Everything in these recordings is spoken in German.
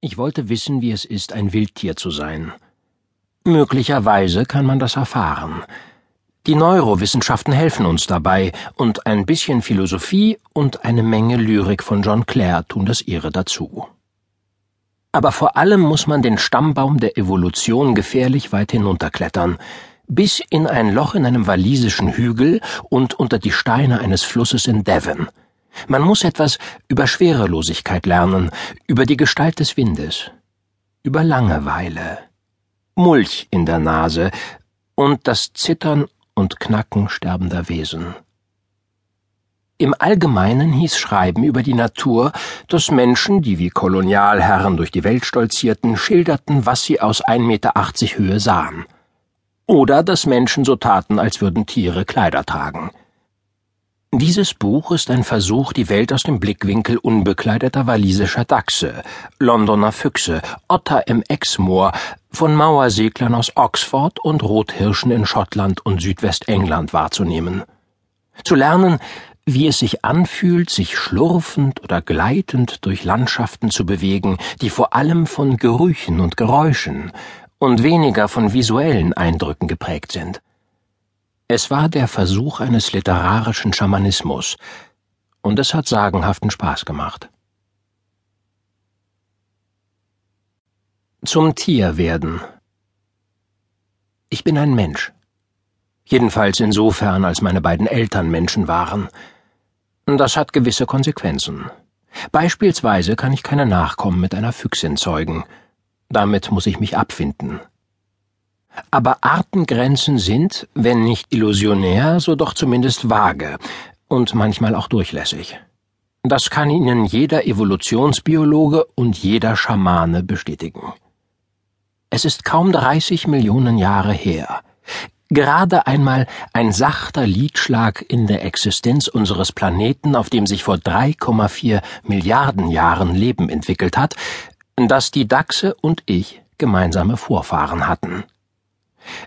Ich wollte wissen, wie es ist, ein Wildtier zu sein. Möglicherweise kann man das erfahren. Die Neurowissenschaften helfen uns dabei, und ein bisschen Philosophie und eine Menge Lyrik von John Clare tun das ihre dazu. Aber vor allem muss man den Stammbaum der Evolution gefährlich weit hinunterklettern, bis in ein Loch in einem walisischen Hügel und unter die Steine eines Flusses in Devon – man muss etwas über Schwerelosigkeit lernen, über die Gestalt des Windes, über Langeweile, Mulch in der Nase und das Zittern und Knacken sterbender Wesen. Im Allgemeinen hieß Schreiben über die Natur, dass Menschen, die wie Kolonialherren durch die Welt stolzierten, schilderten, was sie aus 1,80 Meter Höhe sahen. Oder dass Menschen so taten, als würden Tiere Kleider tragen. Dieses Buch ist ein Versuch, die Welt aus dem Blickwinkel unbekleideter walisischer Dachse, Londoner Füchse, Otter im Exmoor, von Mauerseglern aus Oxford und Rothirschen in Schottland und Südwestengland wahrzunehmen. Zu lernen, wie es sich anfühlt, sich schlurfend oder gleitend durch Landschaften zu bewegen, die vor allem von Gerüchen und Geräuschen und weniger von visuellen Eindrücken geprägt sind. Es war der Versuch eines literarischen Schamanismus, und es hat sagenhaften Spaß gemacht. Zum Tier werden. Ich bin ein Mensch. Jedenfalls insofern, als meine beiden Eltern Menschen waren. Das hat gewisse Konsequenzen. Beispielsweise kann ich keine Nachkommen mit einer Füchsin zeugen. Damit muss ich mich abfinden. Aber Artengrenzen sind, wenn nicht illusionär, so doch zumindest vage und manchmal auch durchlässig. Das kann Ihnen jeder Evolutionsbiologe und jeder Schamane bestätigen. Es ist kaum 30 Millionen Jahre her. Gerade einmal ein sachter Liedschlag in der Existenz unseres Planeten, auf dem sich vor 3,4 Milliarden Jahren Leben entwickelt hat, dass die Dachse und ich gemeinsame Vorfahren hatten.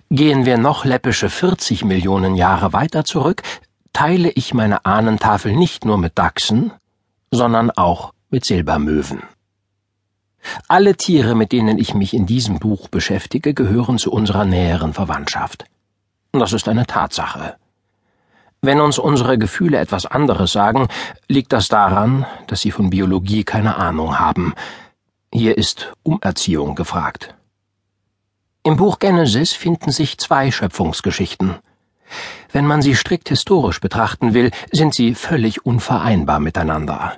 Gehen wir noch läppische 40 Millionen Jahre weiter zurück, teile ich meine Ahnentafel nicht nur mit Dachsen, sondern auch mit Silbermöwen. Alle Tiere, mit denen ich mich in diesem Buch beschäftige, gehören zu unserer näheren Verwandtschaft. Das ist eine Tatsache. Wenn uns unsere Gefühle etwas anderes sagen, liegt das daran, dass sie von Biologie keine Ahnung haben. Hier ist Umerziehung gefragt. Im Buch Genesis finden sich zwei Schöpfungsgeschichten. Wenn man sie strikt historisch betrachten will, sind sie völlig unvereinbar miteinander.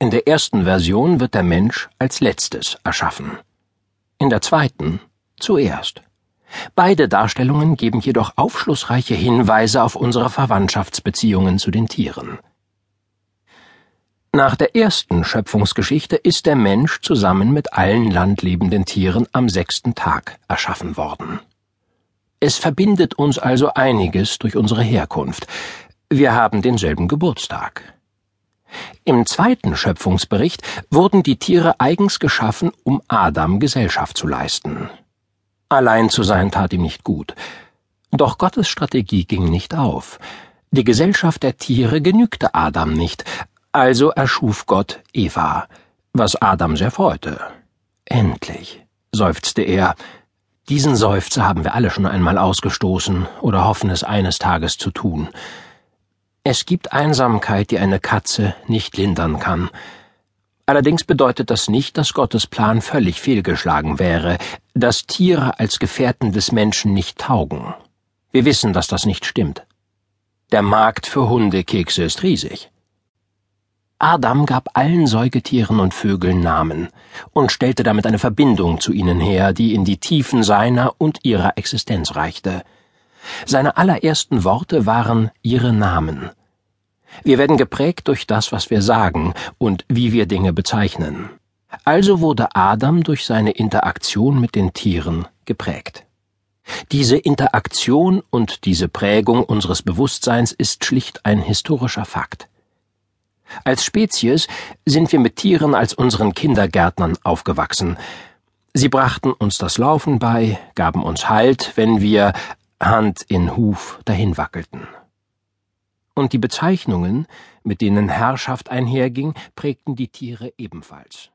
In der ersten Version wird der Mensch als letztes erschaffen. In der zweiten zuerst. Beide Darstellungen geben jedoch aufschlussreiche Hinweise auf unsere Verwandtschaftsbeziehungen zu den Tieren. Nach der ersten Schöpfungsgeschichte ist der Mensch zusammen mit allen landlebenden Tieren am sechsten Tag erschaffen worden. Es verbindet uns also einiges durch unsere Herkunft. Wir haben denselben Geburtstag. Im zweiten Schöpfungsbericht wurden die Tiere eigens geschaffen, um Adam Gesellschaft zu leisten. Allein zu sein tat ihm nicht gut. Doch Gottes Strategie ging nicht auf. Die Gesellschaft der Tiere genügte Adam nicht, also erschuf Gott Eva, was Adam sehr freute. Endlich, seufzte er. Diesen Seufzer haben wir alle schon einmal ausgestoßen oder hoffen es eines Tages zu tun. Es gibt Einsamkeit, die eine Katze nicht lindern kann. Allerdings bedeutet das nicht, dass Gottes Plan völlig fehlgeschlagen wäre, dass Tiere als Gefährten des Menschen nicht taugen. Wir wissen, dass das nicht stimmt. Der Markt für Hundekekse ist riesig. Adam gab allen Säugetieren und Vögeln Namen und stellte damit eine Verbindung zu ihnen her, die in die Tiefen seiner und ihrer Existenz reichte. Seine allerersten Worte waren ihre Namen. Wir werden geprägt durch das, was wir sagen und wie wir Dinge bezeichnen. Also wurde Adam durch seine Interaktion mit den Tieren geprägt. Diese Interaktion und diese Prägung unseres Bewusstseins ist schlicht ein historischer Fakt. Als Spezies sind wir mit Tieren als unseren Kindergärtnern aufgewachsen. Sie brachten uns das Laufen bei, gaben uns Halt, wenn wir Hand in Huf dahin wackelten. Und die Bezeichnungen, mit denen Herrschaft einherging, prägten die Tiere ebenfalls.